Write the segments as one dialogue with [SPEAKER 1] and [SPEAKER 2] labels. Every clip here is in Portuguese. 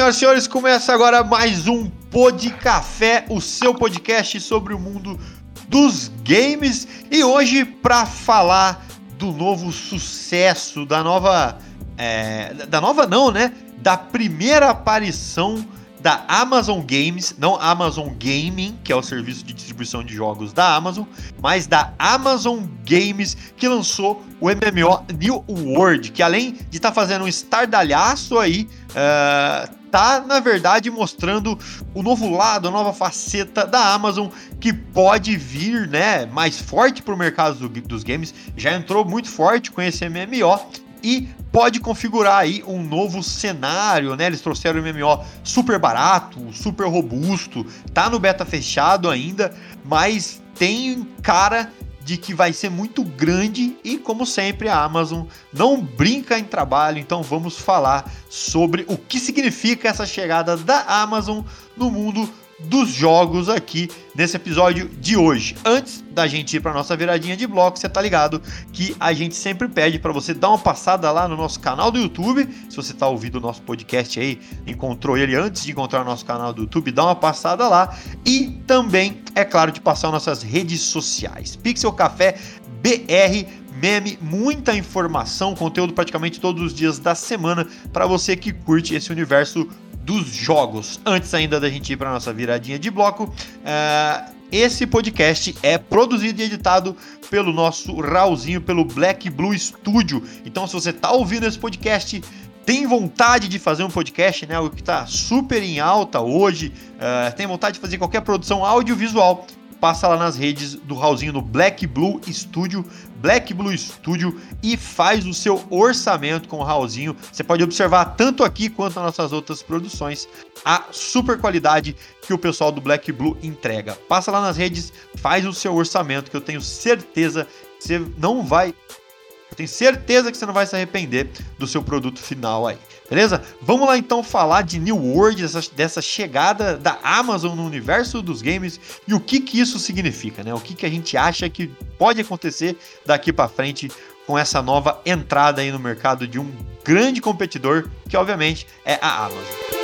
[SPEAKER 1] Senhoras e senhores, começa agora mais um Pod Café, o seu podcast sobre o mundo dos games. E hoje, para falar do novo sucesso, da nova. é, da nova, não, né? Da primeira aparição da Amazon Games, não Amazon Gaming, que é o serviço de distribuição de jogos da Amazon, mas da Amazon Games, que lançou o MMO New World, que além de estar fazendo um estardalhaço aí, eh, tá na verdade mostrando o novo lado, a nova faceta da Amazon que pode vir, né, mais forte para o mercado do- dos games. Já entrou muito forte com esse MMO e pode configurar aí um novo cenário, né? Eles trouxeram o MMO super barato, super robusto, tá no beta fechado ainda, mas tem cara de que vai ser muito grande e como sempre a Amazon não brinca em trabalho, então vamos falar sobre o que significa essa chegada da Amazon no mundo dos jogos aqui nesse episódio de hoje. Antes da gente ir para nossa viradinha de bloco, você tá ligado que a gente sempre pede para você dar uma passada lá no nosso canal do YouTube. Se você tá ouvindo o nosso podcast aí, encontrou ele antes de encontrar o nosso canal do YouTube, dá uma passada lá e também, é claro, de passar nossas redes sociais. Pixel Café BR meme, muita informação, conteúdo praticamente todos os dias da semana para você que curte esse universo dos jogos. Antes ainda da gente ir para nossa viradinha de bloco, eh, esse podcast é produzido e editado pelo nosso Raulzinho, pelo Black Blue Studio. Então, se você tá ouvindo esse podcast, tem vontade de fazer um podcast, né? O que tá super em alta hoje, eh, tem vontade de fazer qualquer produção audiovisual, passa lá nas redes do Raulzinho no Black Blue Studio, Black Blue Studio e faz o seu orçamento com o Raulzinho. Você pode observar tanto aqui quanto nas nossas outras produções a super qualidade que o pessoal do Black Blue entrega. Passa lá nas redes, faz o seu orçamento que eu tenho certeza que você não vai tenho certeza que você não vai se arrepender do seu produto final aí, beleza? Vamos lá então falar de New World, dessa, dessa chegada da Amazon no universo dos games e o que que isso significa, né? O que que a gente acha que pode acontecer daqui para frente com essa nova entrada aí no mercado de um grande competidor, que obviamente é a Amazon.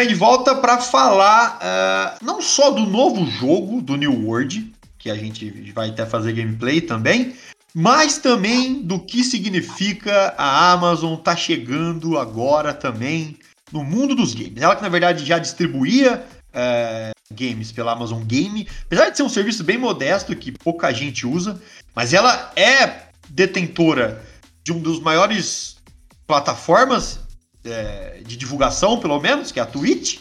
[SPEAKER 1] Bem, de volta para falar ah, não só do novo jogo do New World, que a gente vai até fazer gameplay também, mas também do que significa a Amazon tá chegando agora também no mundo dos games. Ela que na verdade já distribuía eh, games pela Amazon Game, apesar de ser um serviço bem modesto que pouca gente usa, mas ela é detentora de um dos maiores plataformas é, de divulgação, pelo menos, que é a Twitch.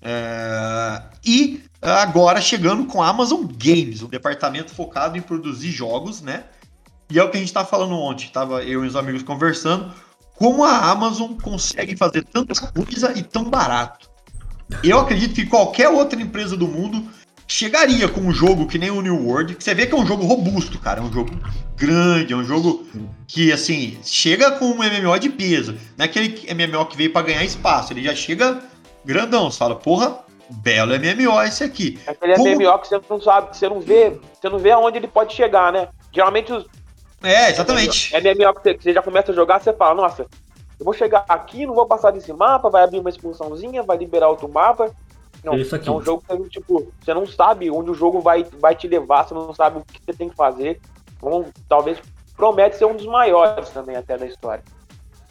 [SPEAKER 1] É, e agora chegando com a Amazon Games, um departamento focado em produzir jogos, né? E é o que a gente estava falando ontem, tava eu e os amigos conversando, como a Amazon consegue fazer tanta coisa e tão barato. Eu acredito que qualquer outra empresa do mundo chegaria com um jogo que nem o New World, que você vê que é um jogo robusto, cara, é um jogo grande, é um jogo que, assim, chega com um MMO de peso. Não é aquele MMO que veio para ganhar espaço, ele já chega grandão. Você fala, porra, belo MMO esse aqui.
[SPEAKER 2] Aquele
[SPEAKER 1] Como-
[SPEAKER 2] MMO que você não sabe, que você não vê, você não vê aonde ele pode chegar, né? Geralmente os
[SPEAKER 1] É, exatamente.
[SPEAKER 2] MMO que você, que você já começa a jogar, você fala, nossa, eu vou chegar aqui, não vou passar desse mapa, vai abrir uma expulsãozinha, vai liberar outro mapa. Não,
[SPEAKER 3] É isso aqui.
[SPEAKER 2] é um jogo que tipo, você não sabe onde o jogo vai, vai te levar, você não sabe o que você tem que fazer. Então, talvez promete ser um dos maiores também até da história.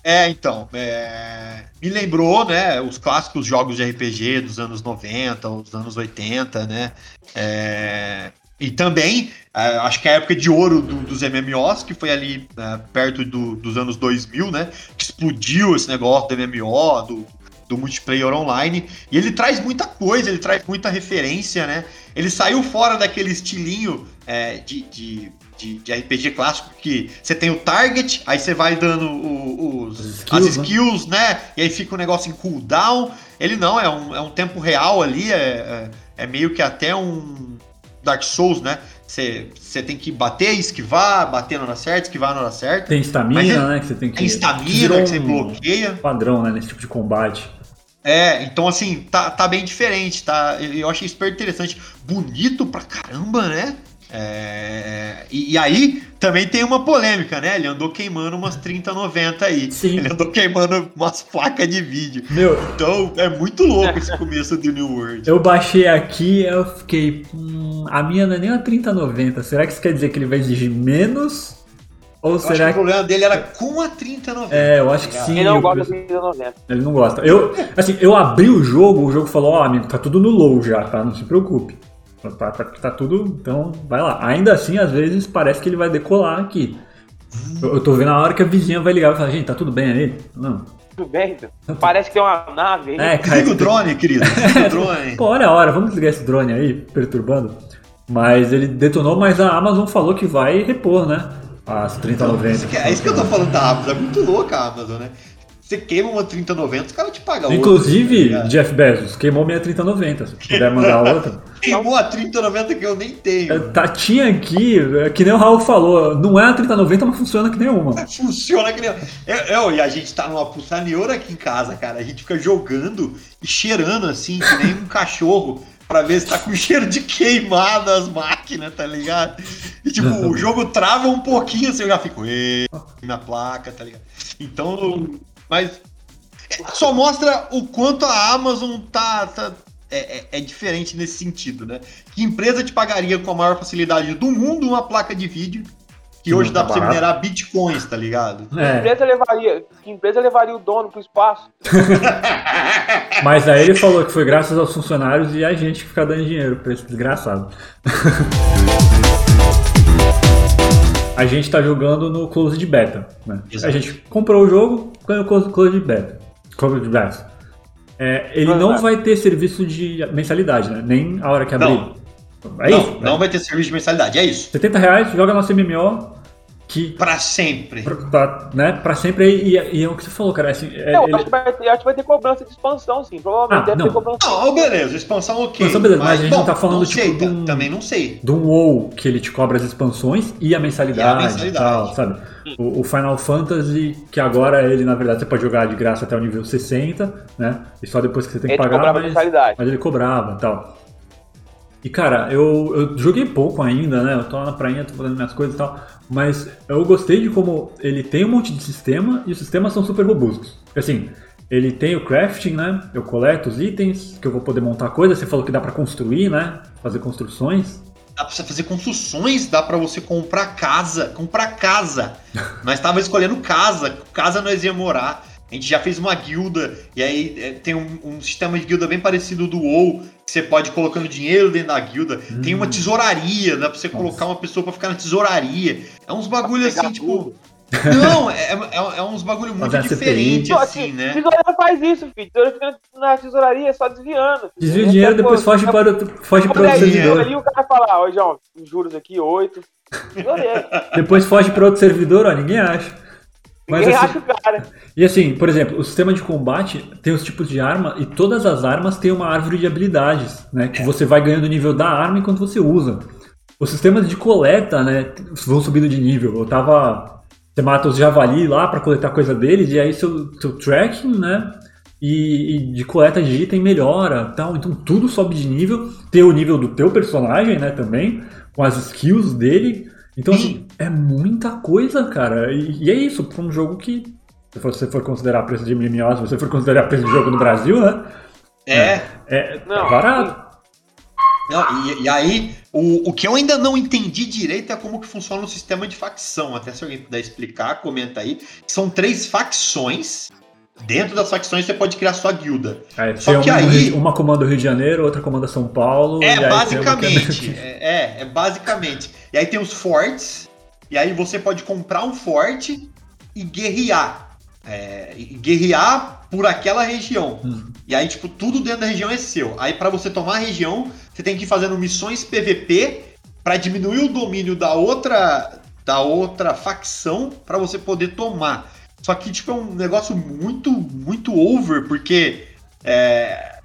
[SPEAKER 1] É, então, é, me lembrou, né, os clássicos jogos de RPG dos anos 90, os anos 80, né, é, E também, uh, acho que a época de ouro do, dos MMOs, que foi ali uh, perto do, dos anos 2000, né? Que explodiu esse negócio do MMO, do, do multiplayer online. E ele traz muita coisa, ele traz muita referência, né? Ele saiu fora daquele estilinho é, de, de, de, de, RPG clássico que você tem o target, aí você vai dando o, os, skills, as skills, né? né? E aí fica o um negócio em cooldown. Ele não, é um, é um tempo real ali, é, é, é meio que até um Dark Souls, né? Você tem que bater, esquivar, bater na hora certa, esquivar na hora certa.
[SPEAKER 4] Tem estamina, né? Que você tem que.
[SPEAKER 1] Tem estamina que você bloqueia.
[SPEAKER 4] Padrão, né? Nesse tipo de combate.
[SPEAKER 1] É, então assim, tá, tá bem diferente, tá? Eu achei super interessante. Bonito pra caramba, né? É, e, e, aí também tem uma polêmica, né? Ele andou queimando umas 3090 aí. Sim. Ele andou queimando umas placas de vídeo. Meu. Então é muito louco esse começo do New World.
[SPEAKER 4] Eu baixei aqui eu fiquei. Hum, a minha não é nem uma 3090. Será que isso quer dizer que ele vai exigir menos? Ou eu será
[SPEAKER 1] que, que o problema dele era com a 3090?
[SPEAKER 4] É, eu acho que sim.
[SPEAKER 2] Ele não gosta da 3090.
[SPEAKER 4] Ele não gosta. Eu, assim, eu abri o jogo, o jogo falou: Ó, oh, amigo, tá tudo no low já, tá? Não se preocupe. Tá, tá, tá, tudo. Então, vai lá. Ainda assim, às vezes parece que ele vai decolar aqui. Eu, eu tô vendo a hora que a vizinha vai ligar e falar, gente, tá tudo bem aí?
[SPEAKER 2] Não. Tudo bem, então. Parece que tem uma nave aí.
[SPEAKER 1] É, cara, Liga o drone, querido. Liga o drone.
[SPEAKER 4] Pô, olha a hora, vamos ligar esse drone aí, perturbando. Mas ele detonou, mas a Amazon falou que vai repor, né? As 3090.
[SPEAKER 1] Então, é isso que eu tô falando da Amazon. É muito louca a Amazon, né? Você queima uma 3090, os caras te pagam
[SPEAKER 4] Inclusive, outra, tá Jeff Bezos queimou minha 3090. Se puder mandar outra.
[SPEAKER 1] Queimou a 3090 que eu nem tenho.
[SPEAKER 4] Tá, tinha aqui, é que nem o Raul falou, não é a 3090, mas funciona que nenhuma.
[SPEAKER 1] Funciona que nem eu, eu, E a gente tá numa pulsaneira aqui em casa, cara. A gente fica jogando e cheirando assim, que nem um cachorro pra ver se tá com cheiro de queimada as máquinas, tá ligado? E tipo, o jogo trava um pouquinho, assim, eu já fico, minha placa, tá ligado? Então, mas só mostra o quanto a Amazon tá, tá é, é, é, diferente nesse sentido, né? Que empresa te pagaria com a maior facilidade do mundo uma placa de vídeo que hoje dá tá pra você minerar bitcoins, tá ligado?
[SPEAKER 2] É. Que, empresa levaria, que empresa levaria o dono pro espaço?
[SPEAKER 4] Mas aí ele falou que foi graças aos funcionários e a gente que fica dando dinheiro pra esse desgraçado. a gente tá jogando no close de beta, né? A gente comprou o jogo, ganhou close de beta. Close de beta. É, ele não é. vai ter serviço de mensalidade, né? Nem a hora que abrir.
[SPEAKER 1] Não. É não, isso? Não vai ter serviço de mensalidade, é isso.
[SPEAKER 4] 70 reais, joga nosso MMO, que.
[SPEAKER 1] Pra sempre.
[SPEAKER 4] Pra, pra, né? pra sempre. E, e, é o que você falou, cara. Assim,
[SPEAKER 2] é, eu ele... acho, que vai ter, acho que vai ter cobrança de expansão, sim. Provavelmente ah, deve
[SPEAKER 1] não.
[SPEAKER 2] ter cobrança.
[SPEAKER 1] Não, beleza, expansão ok.
[SPEAKER 4] Expansão, beleza, mas, mas a gente bom, não tá falando tipo, sei,
[SPEAKER 1] de um, também não sei.
[SPEAKER 4] De um WoW que ele te cobra as expansões e a mensalidade e, a mensalidade. tal, sabe? O, o, Final Fantasy, que agora ele, na verdade, você pode jogar de graça até o nível 60, né? E só depois que você tem que ele pagar. Mas, mas ele cobrava e tal. E cara, eu, eu joguei pouco ainda, né? Eu tô lá na prainha, tô fazendo minhas coisas e tal. Mas eu gostei de como ele tem um monte de sistema e os sistemas são super robustos. Assim, ele tem o crafting, né? Eu coleto os itens, que eu vou poder montar coisas. Você falou que dá para construir, né? Fazer construções.
[SPEAKER 1] Dá pra você fazer construções, dá para você comprar casa. Comprar casa. Nós tava escolhendo casa. Casa nós ia morar. A gente já fez uma guilda, e aí é, tem um, um, sistema de guilda bem parecido do WoW, que você pode ir colocando dinheiro dentro da guilda. Hum. Tem uma hum. tesouraria, dá pra você Nossa. colocar uma pessoa pra ficar na tesouraria. É uns bagulho assim, tipo. Não, é, é, é, uns bagulho muito diferente, assim, né?
[SPEAKER 2] Tesouraria faz isso, filho. Tesouraria fica na tesouraria só desviando.
[SPEAKER 4] Desvia o dinheiro, depois foge para, foge para outro servidor.
[SPEAKER 2] Aí o cara fala, ó, João, juros aqui, oito.
[SPEAKER 4] depois foge para outro servidor, ó, ninguém acha.
[SPEAKER 2] Mas, Ninguém assim, acha o cara.
[SPEAKER 4] E assim, por exemplo, o sistema de combate tem os tipos de arma e todas as armas têm uma árvore de habilidades, né? Que você vai ganhando o nível da arma enquanto você usa. Os sistemas de coleta, né, vão subindo de nível. Eu tava. Você mata os javali lá para coletar coisa deles, e aí seu, seu tracking, né? E, e, de coleta de item melhora tal. Então tudo sobe de nível. Tem o nível do teu personagem, né, também, com as skills dele. Então, assim, é muita coisa, cara. E, e é isso, para um jogo que, se você for considerar preço de MMO, se você for considerar preço de jogo no Brasil, né?
[SPEAKER 1] É. É,
[SPEAKER 4] é, não, é barato.
[SPEAKER 1] Não, e, e, aí, o, o que eu ainda não entendi direito é como que funciona o sistema de facção. Até se alguém puder explicar, comenta aí. São três facções Dentro das facções você pode criar sua guilda.
[SPEAKER 4] É,
[SPEAKER 1] Só que
[SPEAKER 4] uma,
[SPEAKER 1] aí-
[SPEAKER 4] uma comanda Rio de Janeiro, outra comanda São Paulo.
[SPEAKER 1] É,
[SPEAKER 4] uma
[SPEAKER 1] basicamente.
[SPEAKER 4] que-
[SPEAKER 1] É, é, é basicamente. E aí tem os fortes. E aí você pode comprar um forte e guerrear. É, e guerrear por aquela região.
[SPEAKER 4] Hum.
[SPEAKER 1] E aí, tipo, tudo dentro da região é seu. Aí, pra você tomar a região, você tem que ir fazendo missões PVP pra diminuir o domínio da outra da outra facção pra você poder tomar. Só que, tipo, é um negócio muito, muito over, porque é,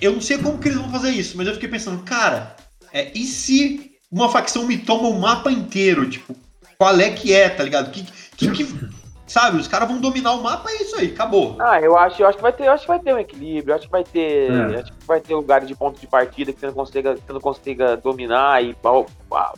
[SPEAKER 1] eu não sei como que eles vão fazer isso, mas eu fiquei pensando, cara, é, e se uma facção me toma o mapa inteiro? Tipo, qual é que é, tá ligado? Que, que, que- sabe, os caras vão dominar o mapa, é isso aí, acabou.
[SPEAKER 2] Ah, eu acho, eu acho que vai ter, eu acho que vai ter um equilíbrio, eu acho que vai ter,
[SPEAKER 4] É.
[SPEAKER 2] acho que vai ter lugares de ponto de partida que você não consiga, que você não consiga dominar e a, a,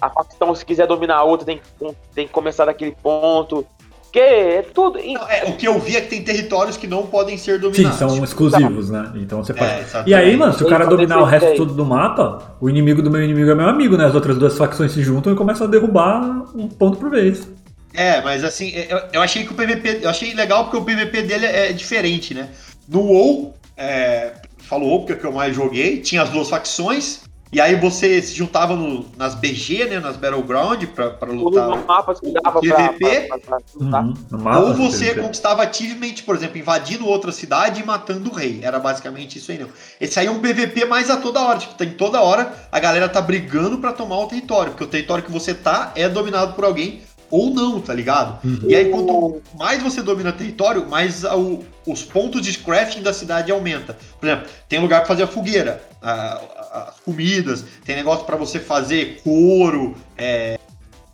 [SPEAKER 2] a facção se quiser dominar a outra tem que, tem que começar daquele ponto. Porque é tudo.
[SPEAKER 1] Não, é, o que eu vi é que tem territórios que não podem ser
[SPEAKER 4] Sim,
[SPEAKER 1] dominados.
[SPEAKER 4] são
[SPEAKER 1] Tipo,
[SPEAKER 4] exclusivos, né? Então você pode.
[SPEAKER 1] É,
[SPEAKER 4] e aí, mano, se o cara dominar o resto todo do mapa, o inimigo do meu inimigo é meu amigo, né? As outras duas facções se juntam e começam a derrubar um ponto por vez.
[SPEAKER 1] É, mas assim, eu, eu achei que o PVP. Eu achei legal porque o PVP dele é diferente, né? No WoW, é, falou WoW porque é o que eu mais joguei, tinha as duas facções, e aí você se juntava no- nas BG, né? Nas Battleground pra, pra lutar.
[SPEAKER 2] os mapas que dava pra,
[SPEAKER 1] PVP,
[SPEAKER 2] pra, pra, pra lutar.
[SPEAKER 4] Uhum, no mapa,
[SPEAKER 1] Ou você
[SPEAKER 4] PVP.
[SPEAKER 1] conquistava achievement, por exemplo, invadindo outra cidade e matando o rei. Era basicamente isso aí, não. Esse aí é um PVP mais a toda hora. Tipo, tem toda hora a galera tá brigando pra tomar o território. Porque o território que você tá é dominado por alguém ou não, tá ligado?
[SPEAKER 4] Uhum.
[SPEAKER 1] E aí, quanto mais você domina território, mais o- os pontos de crafting da cidade aumenta. Por exemplo, tem lugar pra fazer a fogueira, as comidas, tem negócio pra você fazer couro, é,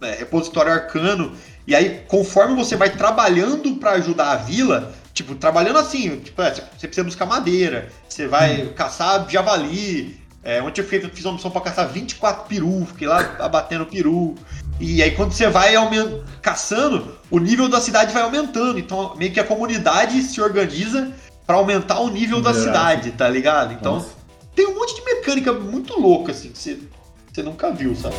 [SPEAKER 1] é, repositório arcano. E aí, conforme você vai trabalhando pra ajudar a vila, tipo, trabalhando assim, tipo, é, você precisa buscar madeira, você vai caçar javali. É, ontem eu fiz, fiz uma missão pra caçar 24 peru, fiquei lá abatendo peru. E aí, quando você vai aumen- caçando, o nível da cidade vai aumentando. Então, meio que a comunidade se organiza pra aumentar o nível da cidade, tá ligado? Então,
[SPEAKER 4] Nossa.
[SPEAKER 1] tem um monte de mecânica muito louca, assim, que você, você nunca viu, sabe?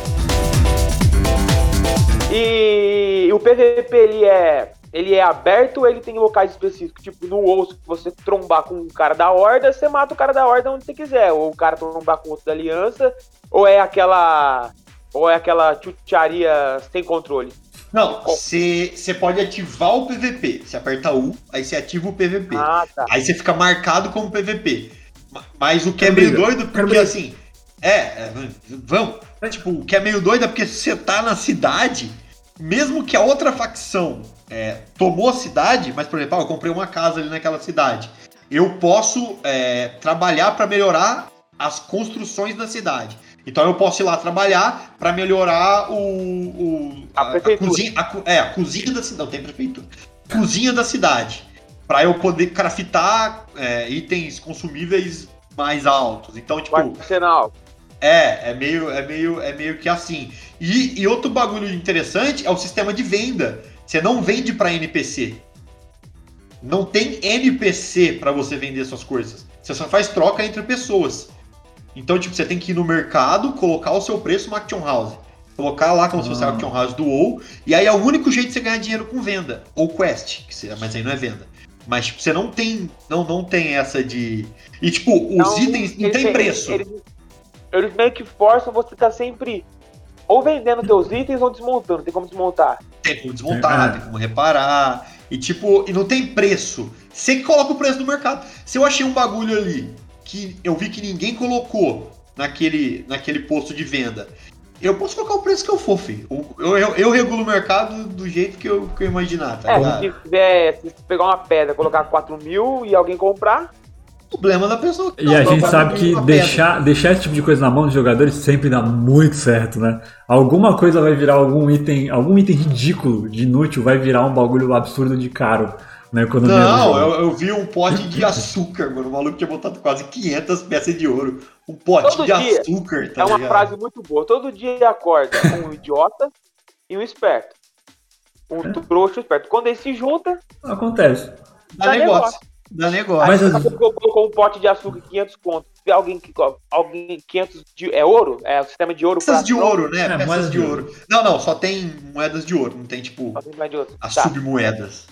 [SPEAKER 2] E o PVP ele é, ele é aberto ou ele tem locais específicos? Tipo, no WoW, se você trombar com um cara da Horda, você mata o cara da Horda onde você quiser. Ou o cara trombar com outro da Aliança, ou é aquela. Ou é aquela chucharia sem controle.
[SPEAKER 1] Não, você pode ativar o PVP. Você aperta U, aí você ativa o PVP.
[SPEAKER 2] Ah, tá.
[SPEAKER 1] Aí você fica marcado como PVP. Ma- Mas o que é meio
[SPEAKER 4] briga.
[SPEAKER 1] doido, porque assim. É, é, vamos. Tipo, o que é meio doido é porque você tá na cidade, mesmo que a outra facção é, tomou a cidade, mas, por exemplo, ah, eu comprei uma casa ali naquela cidade. Eu posso é, trabalhar para melhorar as construções da cidade. Então eu posso ir lá trabalhar para melhorar o, o-
[SPEAKER 2] A prefeitura.
[SPEAKER 1] cozinha, a é, a cozinha da cidade. Não tem prefeitura. Cozinha da cidade. Para eu poder craftar é, itens consumíveis mais altos. Então, tipo,
[SPEAKER 2] arsenal.
[SPEAKER 1] é, é meio, é meio, é meio que assim. E, e outro bagulho interessante é o sistema de venda. Você não vende para NPC. Não tem NPC para você vender suas coisas. Você só faz troca entre pessoas. Então, tipo, você tem que ir no mercado, colocar o seu preço no Action House. Colocar lá como se fosse a
[SPEAKER 4] Ah.
[SPEAKER 1] Action House do WoW. E aí é o único jeito de você ganhar dinheiro com venda. Ou quest, que você- mas aí não é venda. Mas tipo, você não tem, não, não tem essa de... E tipo, os itens não tem preço.
[SPEAKER 2] Eles, eles meio que forçam você tá sempre ou vendendo teus itens ou desmontando. Tem como desmontar.
[SPEAKER 1] Tem como desmontar,
[SPEAKER 4] É.
[SPEAKER 1] tem como reparar. E tipo, e não tem preço. Você coloca o preço no mercado. Se eu achei um bagulho ali que eu vi que ninguém colocou naquele, naquele posto de venda, eu posso colocar o preço que eu for, filho. Eu, eu, eu regulo o mercado do jeito que eu, que eu imaginar, tá
[SPEAKER 2] É,
[SPEAKER 1] ligado?
[SPEAKER 2] se tiver, se pegar uma pedra, colocar 4 mil e alguém comprar,
[SPEAKER 1] Problema da pessoa.
[SPEAKER 4] E a gente sabe que deixar, deixar esse tipo de coisa na mão dos jogadores sempre dá muito certo, né? Alguma coisa vai virar algum item, algum item ridículo, de inútil, vai virar um bagulho absurdo de caro na economia do
[SPEAKER 1] Não,
[SPEAKER 4] jogo.
[SPEAKER 1] eu, eu vi um pote de açúcar, mano. O maluco tinha botado quase 500 peças de ouro. Um pote
[SPEAKER 2] Todo
[SPEAKER 1] de
[SPEAKER 2] dia.
[SPEAKER 1] açúcar, tá
[SPEAKER 2] é uma
[SPEAKER 1] ligado?
[SPEAKER 2] frase muito boa. Todo dia acorda um idiota e um esperto. Um
[SPEAKER 4] É.
[SPEAKER 2] trouxa e um esperto. Quando eles se juntam,
[SPEAKER 4] Acontece.
[SPEAKER 1] Dá
[SPEAKER 2] dá
[SPEAKER 1] negócio.
[SPEAKER 2] negócio.
[SPEAKER 1] Dá negócio.
[SPEAKER 4] Mas
[SPEAKER 2] aí você colocou um pote de açúcar 500 conto. Alguém que alguém 500 de, é ouro? É o sistema de ouro
[SPEAKER 1] Peças de
[SPEAKER 2] fração?
[SPEAKER 1] ouro, né?
[SPEAKER 4] É,
[SPEAKER 1] Peças
[SPEAKER 4] moedas
[SPEAKER 1] de
[SPEAKER 4] de
[SPEAKER 1] ouro. Não, não, só tem moedas de ouro, não tem tipo
[SPEAKER 2] Só tem ouro.
[SPEAKER 1] as
[SPEAKER 2] Tá.
[SPEAKER 1] submoedas.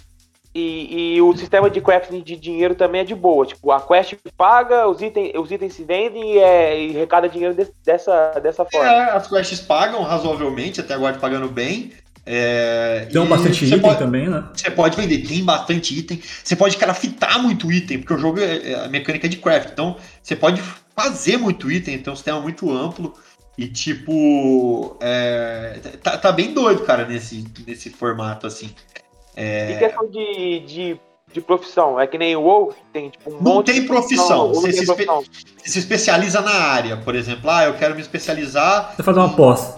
[SPEAKER 2] E, e o sistema de crafting de dinheiro também é de boa. Tipo, a quest paga, os itens, os itens se vendem e, é, e recada dinheiro de, dessa, dessa forma.
[SPEAKER 1] É, as quests pagam razoavelmente, até agora pagando bem. É,
[SPEAKER 4] Tem bastante item
[SPEAKER 1] pode-
[SPEAKER 4] também, né?
[SPEAKER 1] Você pode vender, tem bastante item. Você pode craftar muito item, porque o jogo é é a mecânica é de craft. Então, você pode fazer muito item, então é um sistema muito amplo. E tipo. é, tá, tá bem doido, cara, nesse, nesse formato, assim.
[SPEAKER 2] E questão de, de, de profissão, é que nem o WoW, que tem tipo um
[SPEAKER 1] Não
[SPEAKER 2] monte
[SPEAKER 1] tem
[SPEAKER 2] de
[SPEAKER 1] profissão, você
[SPEAKER 2] tem
[SPEAKER 1] se espe-
[SPEAKER 2] profissão.
[SPEAKER 1] Você se especializa na área, por exemplo. Ah, eu quero me especializar
[SPEAKER 4] Você faz uma pós.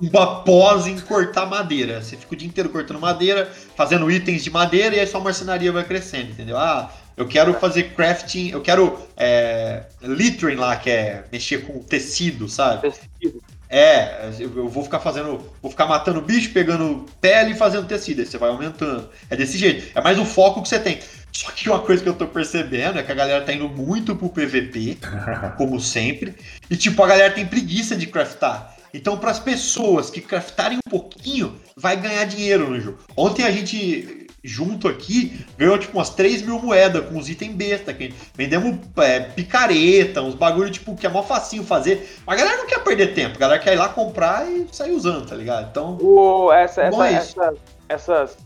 [SPEAKER 1] uma pós em cortar madeira. Você fica o dia inteiro cortando madeira, fazendo itens de madeira e aí sua marcenaria vai crescendo, entendeu? Ah, eu quero fazer crafting, eu quero é, littering lá, que é mexer com tecido, sabe?
[SPEAKER 2] Tecido.
[SPEAKER 1] É, eu vou ficar fazendo, vou ficar matando bicho, pegando pele e fazendo tecido, aí você vai aumentando. É desse jeito, é mais o foco que você tem. Só que uma coisa que eu tô percebendo é que a galera tá indo muito pro PVP, como sempre. E tipo, a galera tem preguiça de craftar. Então, para as pessoas que craftarem um pouquinho, vai ganhar dinheiro no jogo. Ontem a gente, junto aqui, ganhou tipo umas 3 mil moedas com os itens besta. Que vendemos é, picareta, uns bagulho tipo que é mó facinho fazer. Mas a galera não quer perder tempo, a galera quer ir lá comprar e sair usando, tá ligado? Então,
[SPEAKER 2] O, essa,
[SPEAKER 1] Bom
[SPEAKER 2] essa,
[SPEAKER 1] é
[SPEAKER 2] essa, essas,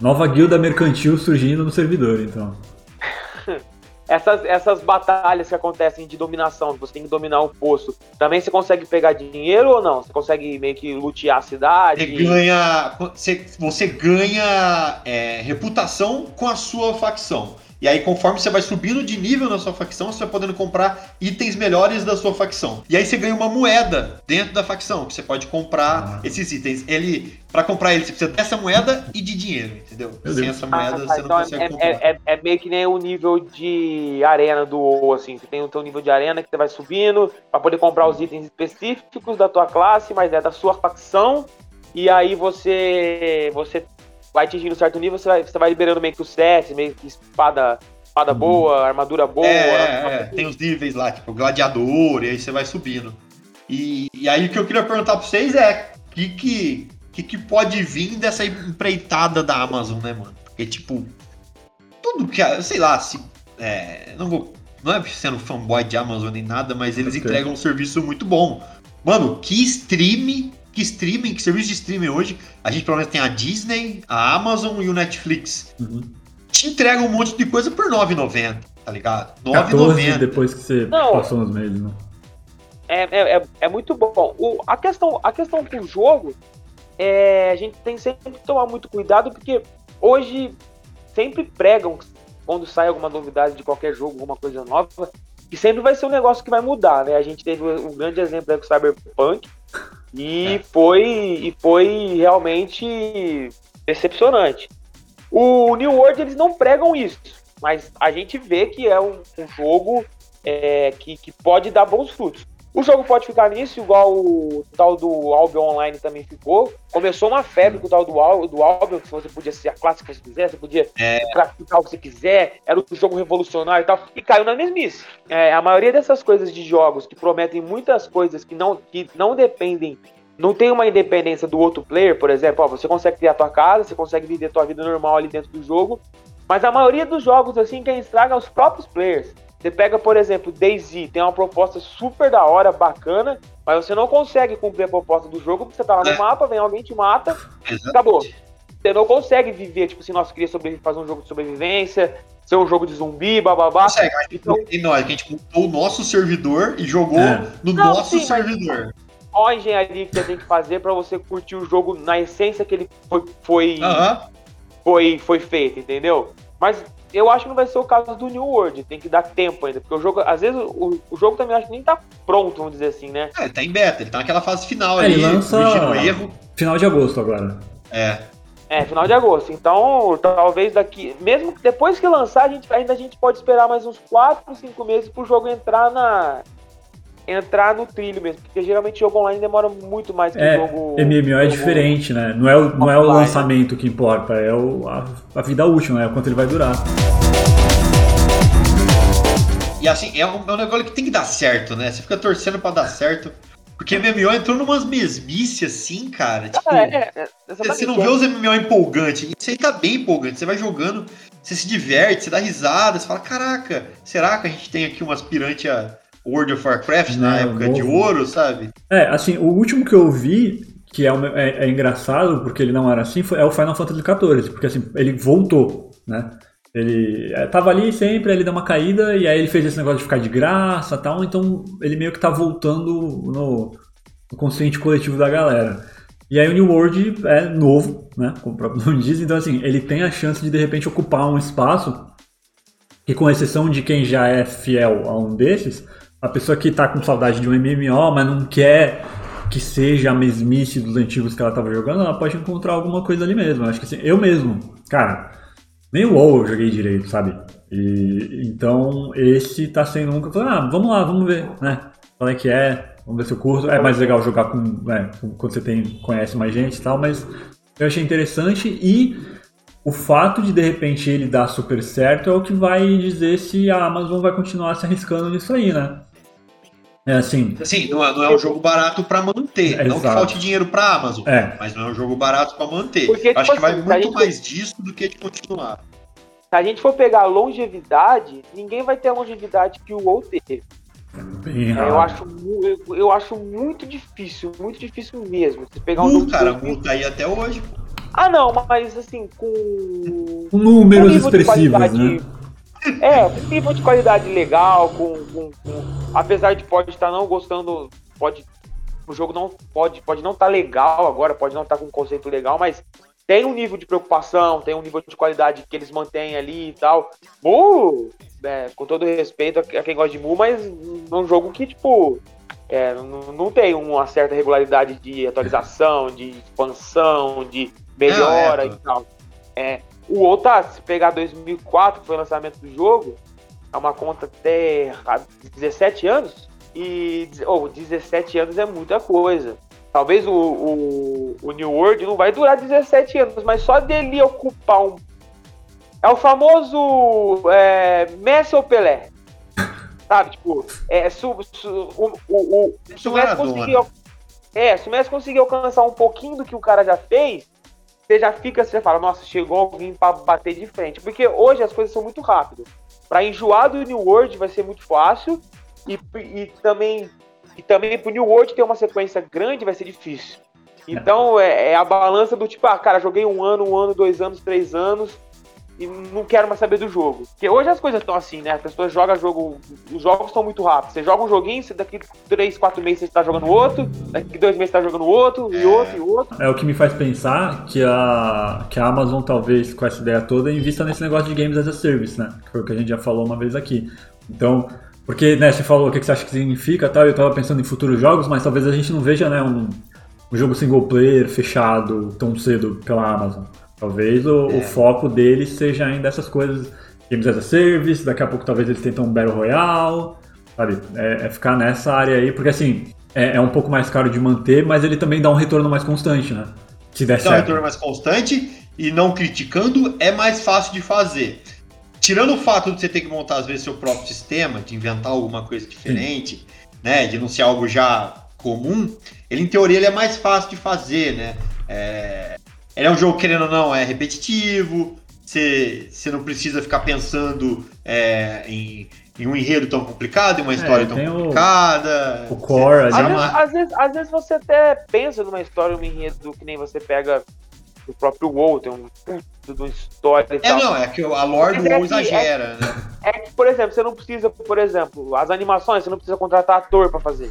[SPEAKER 4] Nova guilda mercantil surgindo no servidor, então.
[SPEAKER 2] Essas, essas batalhas que acontecem de dominação, você tem que dominar um posto, também você consegue pegar dinheiro ou não? Você consegue meio que lutear a cidade?
[SPEAKER 1] você ganha, você, você ganha é, reputação com a sua facção. E aí, conforme você vai subindo de nível na sua facção, você vai podendo comprar itens melhores da sua facção. E aí você ganha uma moeda dentro da facção, que você pode comprar
[SPEAKER 4] Ah.
[SPEAKER 1] esses itens. Ele, para comprar ele, você precisa dessa moeda e de dinheiro, entendeu? Sem essa
[SPEAKER 2] Ah,
[SPEAKER 1] moeda,
[SPEAKER 2] tá,
[SPEAKER 1] você não
[SPEAKER 2] então
[SPEAKER 1] consegue
[SPEAKER 2] é,
[SPEAKER 1] comprar.
[SPEAKER 2] é, é, é meio que nem o nível de arena do WoW, assim. Você tem o teu nível de arena que você vai subindo para poder comprar os itens específicos da tua classe, mas é da sua facção. E aí você você vai atingindo um certo nível, você vai, você vai liberando meio que os sets, meio que espada, espada
[SPEAKER 4] Uhum.
[SPEAKER 2] boa, armadura boa.
[SPEAKER 1] É, é, é, tem os níveis lá, tipo gladiador, e aí você vai subindo. E, e aí o que eu queria perguntar pra vocês é o que, que, que, que pode vir dessa empreitada da Amazon, né, mano? Porque, tipo, tudo que, a- sei lá, se. É, não vou. Não é sendo fanboy de Amazon nem nada, mas eles
[SPEAKER 4] Ok.
[SPEAKER 1] entregam um serviço muito bom. Mano, que stream, que streaming, que serviço de streaming hoje. A gente pelo menos tem a Disney, a Amazon e o Netflix.
[SPEAKER 4] Uhum.
[SPEAKER 1] Te entregam um monte de coisa por R$ 9,90, tá ligado? R$
[SPEAKER 4] 14
[SPEAKER 1] 9,90.
[SPEAKER 4] depois que você
[SPEAKER 2] Não.
[SPEAKER 4] passou uns meses, né?
[SPEAKER 2] É, é, é, é muito bom. O, a, questão, a questão com o jogo, é, a gente tem sempre que tomar muito cuidado, porque hoje sempre pregam, quando sai alguma novidade de qualquer jogo, alguma coisa nova, que sempre vai ser um negócio que vai mudar, né? A gente teve um grande exemplo aí com o Cyberpunk, e,
[SPEAKER 1] É.
[SPEAKER 2] foi, e foi realmente decepcionante. O New World, eles não pregam isso, mas a gente vê que é um, um jogo é, que, que pode dar bons frutos. O jogo pode ficar nisso, igual o tal do Albion Online também ficou. Começou uma febre com o tal do, Al- do Albion, que você podia ser a classe que você quiser, você podia
[SPEAKER 1] É.
[SPEAKER 2] o que você quiser, era um jogo revolucionário e tal, e caiu na mesmice. É, a maioria dessas coisas de jogos que prometem muitas coisas que não, que não dependem, não tem uma independência do outro player, por exemplo, ó, você consegue criar tua casa, você consegue viver tua vida normal ali dentro do jogo, mas a maioria dos jogos, assim, quem estraga é os próprios players. Você pega, por exemplo, DayZ, tem uma proposta super da hora, bacana, mas você não consegue cumprir a proposta do jogo, porque você tá lá no
[SPEAKER 1] É.
[SPEAKER 2] mapa, vem alguém te mata,
[SPEAKER 1] Exato.
[SPEAKER 2] acabou. Você não consegue viver, tipo assim, nossa, queria fazer um jogo de sobrevivência, ser um jogo de zumbi, bababá.
[SPEAKER 1] Consegue, mas
[SPEAKER 2] Então,
[SPEAKER 1] nós, que a gente montou o nosso servidor e jogou
[SPEAKER 4] É.
[SPEAKER 1] no
[SPEAKER 2] Não,
[SPEAKER 1] nosso
[SPEAKER 2] sim,
[SPEAKER 1] servidor.
[SPEAKER 2] ó a engenharia que você tem que fazer pra você curtir o jogo na essência que ele foi, foi, foi, foi feito, entendeu? Mas eu acho que não vai ser o caso do New World, tem que dar tempo ainda, porque o jogo, às vezes, o, o jogo também acho que nem tá pronto, vamos dizer assim, né?
[SPEAKER 1] É, ele tá em beta, ele tá naquela fase final
[SPEAKER 4] É,
[SPEAKER 1] ali,
[SPEAKER 4] ele lança-
[SPEAKER 1] corrigindo erro.
[SPEAKER 4] Final de agosto agora.
[SPEAKER 1] É.
[SPEAKER 2] É, final de agosto. Então, talvez daqui. Mesmo depois que lançar, a gente, ainda a gente pode esperar mais uns 4, 5 meses pro jogo entrar na. Entrar no trilho mesmo. Porque geralmente jogo online demora muito mais que
[SPEAKER 4] É,
[SPEAKER 2] jogo.
[SPEAKER 4] MMO é diferente, né? Não é o, não é o lançamento que importa, é o, a, a vida útil, né? O quanto ele vai durar.
[SPEAKER 1] E assim, é um, é um negócio que tem que dar certo, né? Você fica torcendo pra dar certo. Porque MMO entrou numas mesmices assim, cara. Tipo,
[SPEAKER 2] Ah, é, é,
[SPEAKER 1] você não
[SPEAKER 2] exatamente,
[SPEAKER 1] vê os MMO empolgantes. Isso aí tá bem empolgante. Você vai jogando, você se diverte, você dá risada, você fala, caraca, será que a gente tem aqui um aspirante a World of Warcraft na
[SPEAKER 4] Não,
[SPEAKER 1] época de
[SPEAKER 4] novo.
[SPEAKER 1] ouro, sabe?
[SPEAKER 4] É, assim, o último que eu vi, que é, é- é engraçado, porque ele não era assim, foi, é o Final Fantasy XIV, porque assim, ele voltou, né? Ele é, tava ali sempre, ele deu uma caída, e aí ele fez esse negócio de ficar de graça e tal, então ele meio que tá voltando no, no consciente coletivo da galera. E aí o New World é novo, né? Como o próprio nome diz, então assim, ele tem a chance de de repente ocupar um espaço que com exceção de quem já é fiel a um desses, a pessoa que tá com saudade de um MMO, mas não quer que seja a mesmice dos antigos que ela tava jogando, ela pode encontrar alguma coisa ali mesmo. Acho que assim, eu mesmo, cara, nem o WoW eu joguei direito, sabe? E então esse tá sendo um que eu falei, ah, vamos lá, vamos ver, né? Qual é que é, vamos ver se eu curto. É mais legal jogar com, né, com- quando você tem, conhece mais gente e tal, mas eu achei interessante e o fato de de repente ele dar super certo é o que vai dizer se a Amazon vai continuar se arriscando nisso aí, né? É assim,
[SPEAKER 1] Assim, não é, não é um jogo barato pra manter.
[SPEAKER 4] É,
[SPEAKER 1] não que
[SPEAKER 4] exato.
[SPEAKER 1] falte dinheiro pra Amazon.
[SPEAKER 4] é,
[SPEAKER 1] Mas não é um jogo barato pra manter.
[SPEAKER 2] Porque,
[SPEAKER 1] Acho
[SPEAKER 2] tipo
[SPEAKER 1] que vai
[SPEAKER 2] assim, a
[SPEAKER 1] muito
[SPEAKER 2] gente-
[SPEAKER 1] mais disso do que de continuar.
[SPEAKER 2] Se a gente for pegar longevidade, ninguém vai ter a longevidade que o WoW teve.
[SPEAKER 4] bem
[SPEAKER 2] É,
[SPEAKER 4] raro.
[SPEAKER 2] eu, acho, mu- eu, eu acho muito difícil, muito difícil mesmo. Você pegar um
[SPEAKER 1] Uh, cara,
[SPEAKER 2] 2000
[SPEAKER 1] Mu tá aí até hoje.
[SPEAKER 2] Ah, não, mas assim, com.
[SPEAKER 4] Com números
[SPEAKER 2] com
[SPEAKER 4] expressivos, né?
[SPEAKER 2] qualidade- É, com nível de qualidade legal, com, com- com- apesar de pode estar não gostando, pode o jogo não pode pode não estar legal agora, pode não estar com um conceito legal, mas tem um nível de preocupação, tem um nível de qualidade que eles mantêm ali e tal. Mu, é, com todo respeito a quem gosta de Mu, mas é um jogo que tipo é, não, não tem uma certa regularidade de atualização, de expansão, de melhora
[SPEAKER 1] É, é.
[SPEAKER 2] e tal. É, o outro, tá, se pegar 2004, que foi o lançamento do jogo, é uma conta até há 17 anos. E oh, 17 anos é muita coisa. Talvez o, o, o New World não vai durar 17 anos, mas só dele ocupar um. É o famoso é, Messi ou Pelé. Sabe, tipo, é, su, su, o, o, o, se o Messi conseguir. É, se o Messi conseguir alcançar um pouquinho do que o cara já fez, você já fica, você fala, nossa, chegou alguém pra bater de frente. Porque hoje as coisas são muito rápidas. Pra enjoar do New World vai ser muito fácil. E, e também e também pro New World ter uma sequência grande vai ser difícil. Então é, é a balança do tipo, ah, cara, joguei um ano, um ano, dois anos, três anos e não quero mais saber do jogo. Porque hoje as coisas estão assim, né? As pessoas jogam jogo. Os jogos estão muito rápidos. Você joga um joguinho, você daqui três, quatro meses você tá jogando outro, daqui dois meses você tá jogando outro, e outro, e outro.
[SPEAKER 4] É o que me faz pensar que a, que a Amazon, talvez, com essa ideia toda, invista nesse negócio de Games as a Service, né? Que foi o que a gente já falou uma vez aqui. Então, porque, né, você falou o que você acha que significa tal, eu tava pensando em futuros jogos, mas talvez a gente não veja, né, um, um jogo single player fechado tão cedo pela Amazon. Talvez o, o foco deles seja ainda essas coisas, Games as a Service, daqui a pouco talvez eles tentam um Battle Royale, sabe? É, é ficar nessa área aí, porque assim, é, é um pouco mais caro de manter, mas ele também dá um retorno mais constante, né? Se der
[SPEAKER 1] Dá um
[SPEAKER 4] certo.
[SPEAKER 1] retorno mais constante e não criticando, é mais fácil de fazer. Tirando o fato de você ter que montar, às vezes, seu próprio sistema, de inventar alguma coisa diferente, né? De não ser algo já comum, ele, em teoria, ele é mais fácil de fazer, né? É, Ele é um jogo, querendo ou não, é repetitivo, você, você não precisa ficar pensando é, em, em um enredo tão complicado, em uma história tão
[SPEAKER 4] tem o-
[SPEAKER 1] complicada.
[SPEAKER 4] o core ali.
[SPEAKER 2] Às
[SPEAKER 1] Você-
[SPEAKER 2] vezes, às, vezes, às vezes você até pensa numa história, um enredo que nem você pega do próprio WoW, tem um puto de uma história e
[SPEAKER 1] É,
[SPEAKER 2] tal.
[SPEAKER 1] não, é que a lore do
[SPEAKER 2] é
[SPEAKER 1] WoW exagera, né?
[SPEAKER 2] É que, por exemplo, você não precisa, por exemplo, as animações, você não precisa contratar ator pra fazer.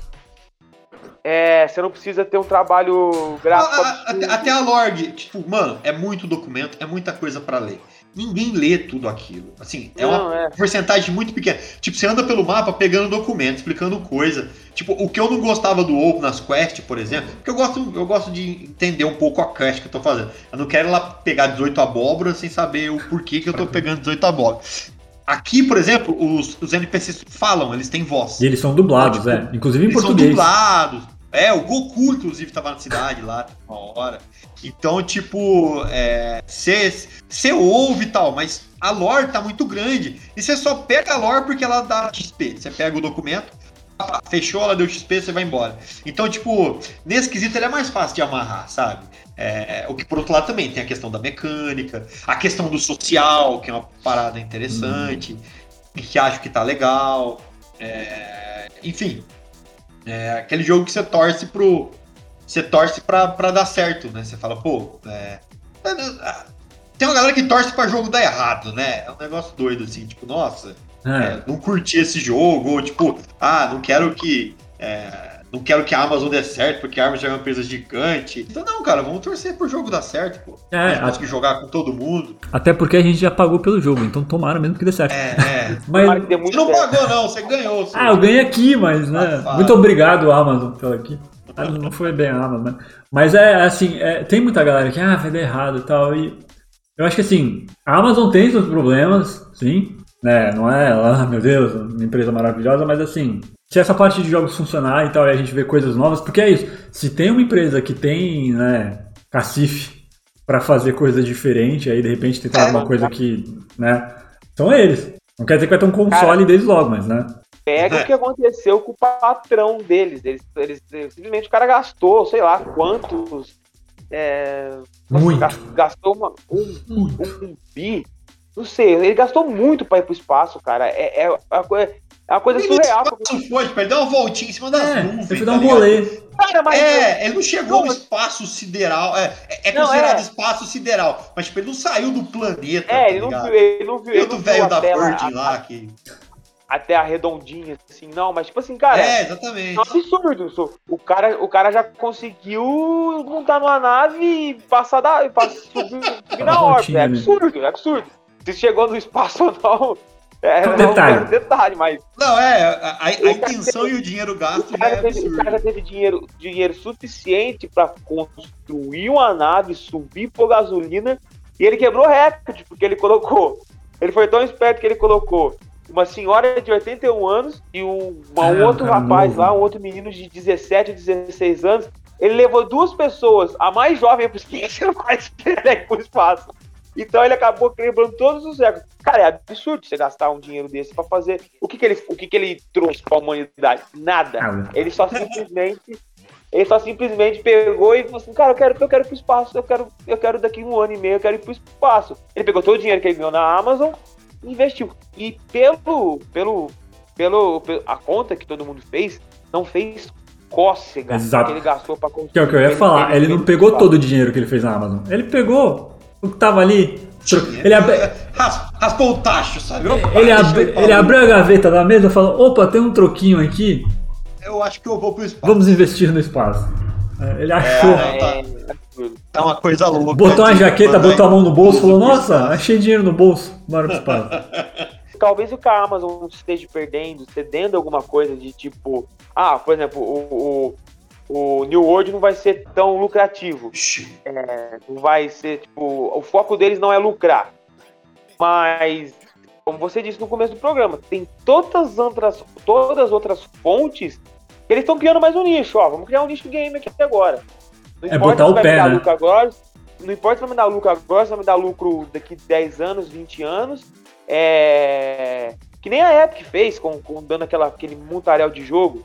[SPEAKER 2] É, você não precisa ter um trabalho gráfico.
[SPEAKER 1] A- a-
[SPEAKER 2] absurdo.
[SPEAKER 1] até, até a lore, tipo, mano, é muito documento, é muita coisa pra ler. Ninguém lê tudo aquilo. Assim, é
[SPEAKER 2] Não,
[SPEAKER 1] uma
[SPEAKER 2] é.
[SPEAKER 1] porcentagem muito pequena. Tipo, você anda pelo mapa pegando documento, explicando coisa. Tipo, o que eu não gostava do WoW nas quests, por exemplo, porque eu gosto, eu gosto de entender um pouco a quest que eu tô fazendo. Eu não quero ir lá pegar 18 abóboras sem saber o porquê que eu tô pegando 18 abóboras. Aqui, por exemplo, os, os NPCs falam, eles têm voz.
[SPEAKER 4] E eles são dublados,
[SPEAKER 1] Tipo,
[SPEAKER 4] é. Inclusive em
[SPEAKER 1] Eles
[SPEAKER 4] português.
[SPEAKER 1] são dublados. É, o Goku, inclusive, tava na cidade lá uma hora. Então, tipo, você ouve e tal, mas a lore tá muito grande. E você só pega a lore porque ela dá XP. Você pega o documento, fechou, ela deu XP, você vai embora. Então, tipo, nesse quesito ele é mais fácil de amarrar, sabe? É, o que por outro lado também tem a questão da mecânica, a questão do social, que é uma parada interessante,
[SPEAKER 4] Uhum.
[SPEAKER 1] que acho que tá legal. é, enfim, é aquele jogo que você torce pro. Você torce pra, pra dar certo, né? Você fala, pô, é, tem uma galera que torce pra jogo dar errado, né? É um negócio doido, assim, tipo, nossa,
[SPEAKER 4] É.
[SPEAKER 1] é, não curti esse jogo, ou tipo, ah, não quero que. é, não quero que a Amazon dê certo, porque a Amazon é uma empresa gigante. Então, não, cara, vamos torcer pro jogo dar certo, pô.
[SPEAKER 4] É,
[SPEAKER 1] a gente
[SPEAKER 4] a-
[SPEAKER 1] conseguir jogar com todo mundo.
[SPEAKER 4] Até porque a gente já pagou pelo jogo, então tomara mesmo que dê certo.
[SPEAKER 1] É, é.
[SPEAKER 4] Mas,
[SPEAKER 2] que
[SPEAKER 1] Você não
[SPEAKER 2] certo.
[SPEAKER 1] pagou, não, você ganhou.
[SPEAKER 4] ah, eu ganhei aqui, mas, né?
[SPEAKER 1] Safado.
[SPEAKER 4] Muito obrigado, Amazon, pelo aqui. Não foi bem a Amazon, né? Mas é assim, é, tem muita galera que, ah, vai dar errado e tal. E eu acho que assim, a Amazon tem seus problemas, sim. Né? Não é, ah, meu Deus, uma empresa maravilhosa, mas assim, se essa parte de jogos funcionar e tal, e a gente vê coisas novas, porque é isso. Se tem uma empresa que tem, né, cacife pra fazer coisa diferente, aí de repente tentar
[SPEAKER 1] É.
[SPEAKER 4] alguma coisa que, né, são eles. Não quer dizer que vai ter um console
[SPEAKER 2] Cara,
[SPEAKER 4] deles logo, mas, né?
[SPEAKER 2] Pega
[SPEAKER 1] É.
[SPEAKER 2] o que aconteceu com o patrão deles. Eles, eles, eles- simplesmente o cara gastou, sei lá, quantos. É,
[SPEAKER 4] Muito.
[SPEAKER 2] gas- Gastou uma, um, um bi. Não sei, ele gastou muito pra ir pro espaço, cara. É, é, uma coisa- é uma coisa
[SPEAKER 1] Ele
[SPEAKER 2] surreal.
[SPEAKER 1] espaço foi, tipo, ele deu uma voltinha em cima das
[SPEAKER 4] É,
[SPEAKER 1] nuvens.
[SPEAKER 4] ele foi
[SPEAKER 1] tá
[SPEAKER 4] dar um rolê.
[SPEAKER 2] Cara, mas
[SPEAKER 1] É, ele não chegou
[SPEAKER 2] Não,
[SPEAKER 1] no espaço sideral. É, é, é
[SPEAKER 2] Não,
[SPEAKER 1] considerado
[SPEAKER 2] é.
[SPEAKER 1] espaço sideral. Mas, tipo, ele não saiu do planeta.
[SPEAKER 2] É,
[SPEAKER 1] tá
[SPEAKER 2] ele não viu, ele não viu, ele não
[SPEAKER 1] velho da
[SPEAKER 2] tela,
[SPEAKER 1] Virgin
[SPEAKER 2] a,
[SPEAKER 1] lá que.
[SPEAKER 2] a terra redondinha, assim, não, mas tipo assim, cara,
[SPEAKER 1] é,
[SPEAKER 2] é
[SPEAKER 1] exatamente.
[SPEAKER 2] um absurdo. O cara, o cara já conseguiu montar numa nave e passar da. e passar- subir, subir na órbita. É
[SPEAKER 4] né?
[SPEAKER 2] absurdo, é absurdo. Se chegou no espaço ou não. É,
[SPEAKER 4] Um
[SPEAKER 2] não
[SPEAKER 4] detalhe.
[SPEAKER 2] é um detalhe, mas
[SPEAKER 1] Não, é, a, a-
[SPEAKER 2] O cara
[SPEAKER 1] intenção
[SPEAKER 2] teve-
[SPEAKER 1] e o dinheiro
[SPEAKER 2] o
[SPEAKER 1] gasto já
[SPEAKER 2] cara,
[SPEAKER 1] é
[SPEAKER 2] teve, o
[SPEAKER 1] absurdo.
[SPEAKER 2] cara já teve dinheiro, dinheiro suficiente pra construir uma nave, subir por gasolina, e ele quebrou recorde, porque ele colocou. Ele foi tão esperto que ele colocou uma senhora de 81 anos e um, uma- outro
[SPEAKER 4] cara
[SPEAKER 2] rapaz
[SPEAKER 4] novo.
[SPEAKER 2] lá, um outro menino de 17, 16 anos. Ele levou duas pessoas, a mais jovem pro espaço e a mais velha pro espaço. Então ele acabou quebrando todos os recordes. Cara, é absurdo você gastar um dinheiro desse pra fazer. O que, que ele, o que, que ele trouxe pra humanidade? Nada. Ele só simplesmente. Ele só simplesmente pegou e falou assim, cara, eu quero, eu quero ir pro espaço, eu quero, eu quero daqui um ano e meio, eu quero ir pro espaço. Ele pegou todo o dinheiro que ele ganhou na Amazon e investiu. E pelo, pelo, pelo, a conta que todo mundo fez, não fez cócega
[SPEAKER 4] Exato.
[SPEAKER 2] que ele gastou pra construir.
[SPEAKER 4] Que é o que eu ia falar. Ele não
[SPEAKER 2] fez
[SPEAKER 4] pegou todo o dinheiro que ele fez na Amazon. Ele pegou o que tava ali. Ele, abre-
[SPEAKER 1] Ras- raspou o tacho, sabe? Opa,
[SPEAKER 4] ele,
[SPEAKER 1] falar.
[SPEAKER 4] ele abriu a gaveta da mesa e falou: opa, tem um troquinho aqui,
[SPEAKER 1] Eu acho que eu vou pro espaço.
[SPEAKER 4] vamos investir no espaço. É, Ele achou.
[SPEAKER 1] É,
[SPEAKER 2] É, absurdo.
[SPEAKER 1] Tá uma coisa louca.
[SPEAKER 4] Botou uma jaqueta, botou a mão no bolso, falou: Nossa, achei dinheiro no bolso, bora pro espaço.
[SPEAKER 2] talvez o que a Amazon esteja perdendo, cedendo alguma coisa de tipo, ah, por exemplo, o, o, o New World não vai ser tão lucrativo.
[SPEAKER 1] Ixi,
[SPEAKER 2] Não vai ser, tipo, o foco deles não é lucrar. Mas, como você disse no começo do programa, tem todas as outras, todas as outras fontes que eles estão criando mais um nicho. Ó, vamos criar um nicho game aqui agora. Não
[SPEAKER 4] É
[SPEAKER 2] importa
[SPEAKER 4] botar
[SPEAKER 2] se
[SPEAKER 4] o
[SPEAKER 2] vai
[SPEAKER 4] pé,
[SPEAKER 2] me dar
[SPEAKER 4] né?
[SPEAKER 2] lucro agora. Não importa se vai me dar lucro agora, se vai me dar lucro daqui 10 anos, 20 anos. É... Que nem a Epic fez, com, com dando aquela, aquele montaréu de jogo.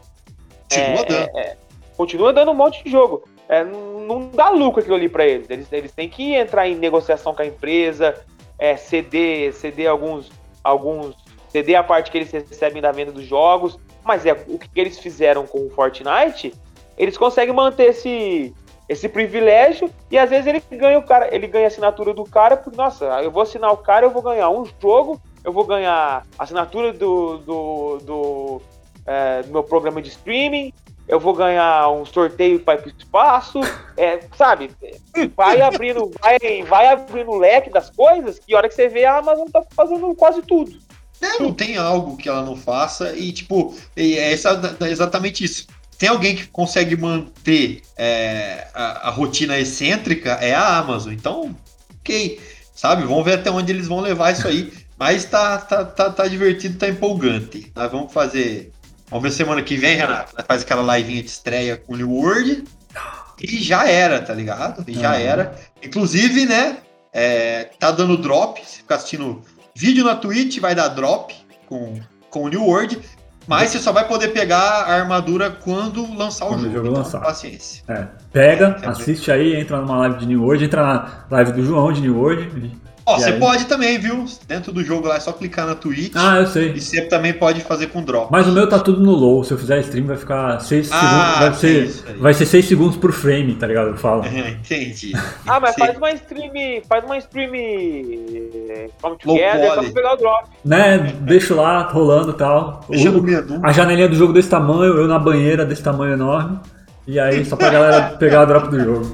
[SPEAKER 1] continua
[SPEAKER 2] É,
[SPEAKER 1] dando.
[SPEAKER 2] Continua dando um monte de jogo. É, não dá lucro aquilo ali para eles. eles. Eles têm que entrar em negociação com a empresa, é, ceder, ceder alguns, alguns, ceder a parte que eles recebem da venda dos jogos. Mas é o que eles fizeram com o Fortnite, eles conseguem manter esse, esse privilégio e às vezes ele ganha o cara, ele ganha a assinatura do cara, porque nossa, eu vou assinar o cara, eu vou ganhar um jogo, eu vou ganhar assinatura do, do, do, é, do meu programa de streaming, eu vou ganhar um sorteio para ir pro espaço, é, sabe? Vai abrindo, vai, vai abrindo o leque das coisas, que hora que você vê a Amazon tá fazendo quase tudo.
[SPEAKER 1] É, não tem algo que ela não faça e, tipo, é é exatamente isso. Tem alguém que consegue manter é, a, a rotina excêntrica, é a Amazon. Então, ok, sabe? Vamos ver até onde eles vão levar isso aí. Mas tá, tá, tá, tá divertido, tá empolgante. Nós vamos fazer. Vamos ver semana que vem, Renato. Faz aquela livinha de estreia com o New World. E já era, tá ligado? E já
[SPEAKER 4] Uhum.
[SPEAKER 1] era. Inclusive, né? é, tá dando drop. Se ficar assistindo vídeo na Twitch, vai dar drop com, com o New World. Mas você só vai poder pegar a armadura quando lançar
[SPEAKER 4] Quando
[SPEAKER 1] o
[SPEAKER 4] o
[SPEAKER 1] jogo.
[SPEAKER 4] jogo
[SPEAKER 1] então,
[SPEAKER 4] lançar.
[SPEAKER 1] Paciência.
[SPEAKER 4] É, pega,
[SPEAKER 1] É,
[SPEAKER 4] assiste aí, entra numa live de New World, entra na live do João de New World.
[SPEAKER 1] Ó, você
[SPEAKER 4] aí?
[SPEAKER 1] pode também, viu? Dentro do jogo lá é só clicar na Twitch.
[SPEAKER 4] Ah, eu sei.
[SPEAKER 1] E você também pode fazer com drop.
[SPEAKER 4] Mas o meu tá tudo no low. Se eu fizer stream, vai ficar 6
[SPEAKER 1] Ah,
[SPEAKER 4] segundos. Vai ser, vai ser 6 segundos por frame, tá ligado? Eu falo.
[SPEAKER 1] É, entendi.
[SPEAKER 2] Ah, mas faz uma stream. Faz uma stream. eh, Come
[SPEAKER 1] Low
[SPEAKER 2] together só
[SPEAKER 1] poly.
[SPEAKER 2] pra pegar o drop.
[SPEAKER 4] Né? Deixo lá rolando e tal.
[SPEAKER 1] Deixa
[SPEAKER 4] O-
[SPEAKER 1] no menu.
[SPEAKER 4] a janelinha do jogo desse tamanho, eu na banheira desse tamanho enorme. E aí, só pra galera pegar o drop do jogo.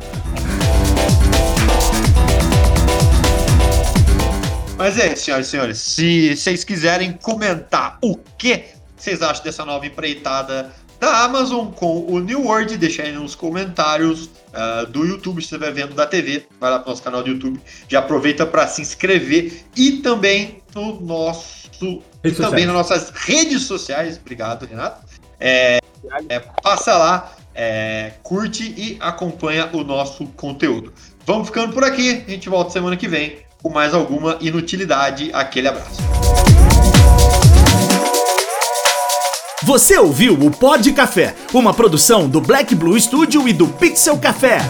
[SPEAKER 1] Mas é, senhoras e senhores, se vocês quiserem comentar o que vocês acham dessa nova empreitada da Amazon com o New World, deixa aí nos comentários ah, do YouTube, se você estiver vendo da TV, vai lá pro nosso canal do YouTube, já aproveita para se inscrever e também no nosso e também
[SPEAKER 4] sociais.
[SPEAKER 1] nas nossas redes sociais. Obrigado, Renato. É, é, passa lá, é, curte e acompanha o nosso conteúdo. Vamos ficando por aqui. A gente volta semana que vem com mais alguma inutilidade. Aquele abraço.
[SPEAKER 5] Você ouviu o Pod Café, uma produção do Black Blue Studio e do Pixel Café.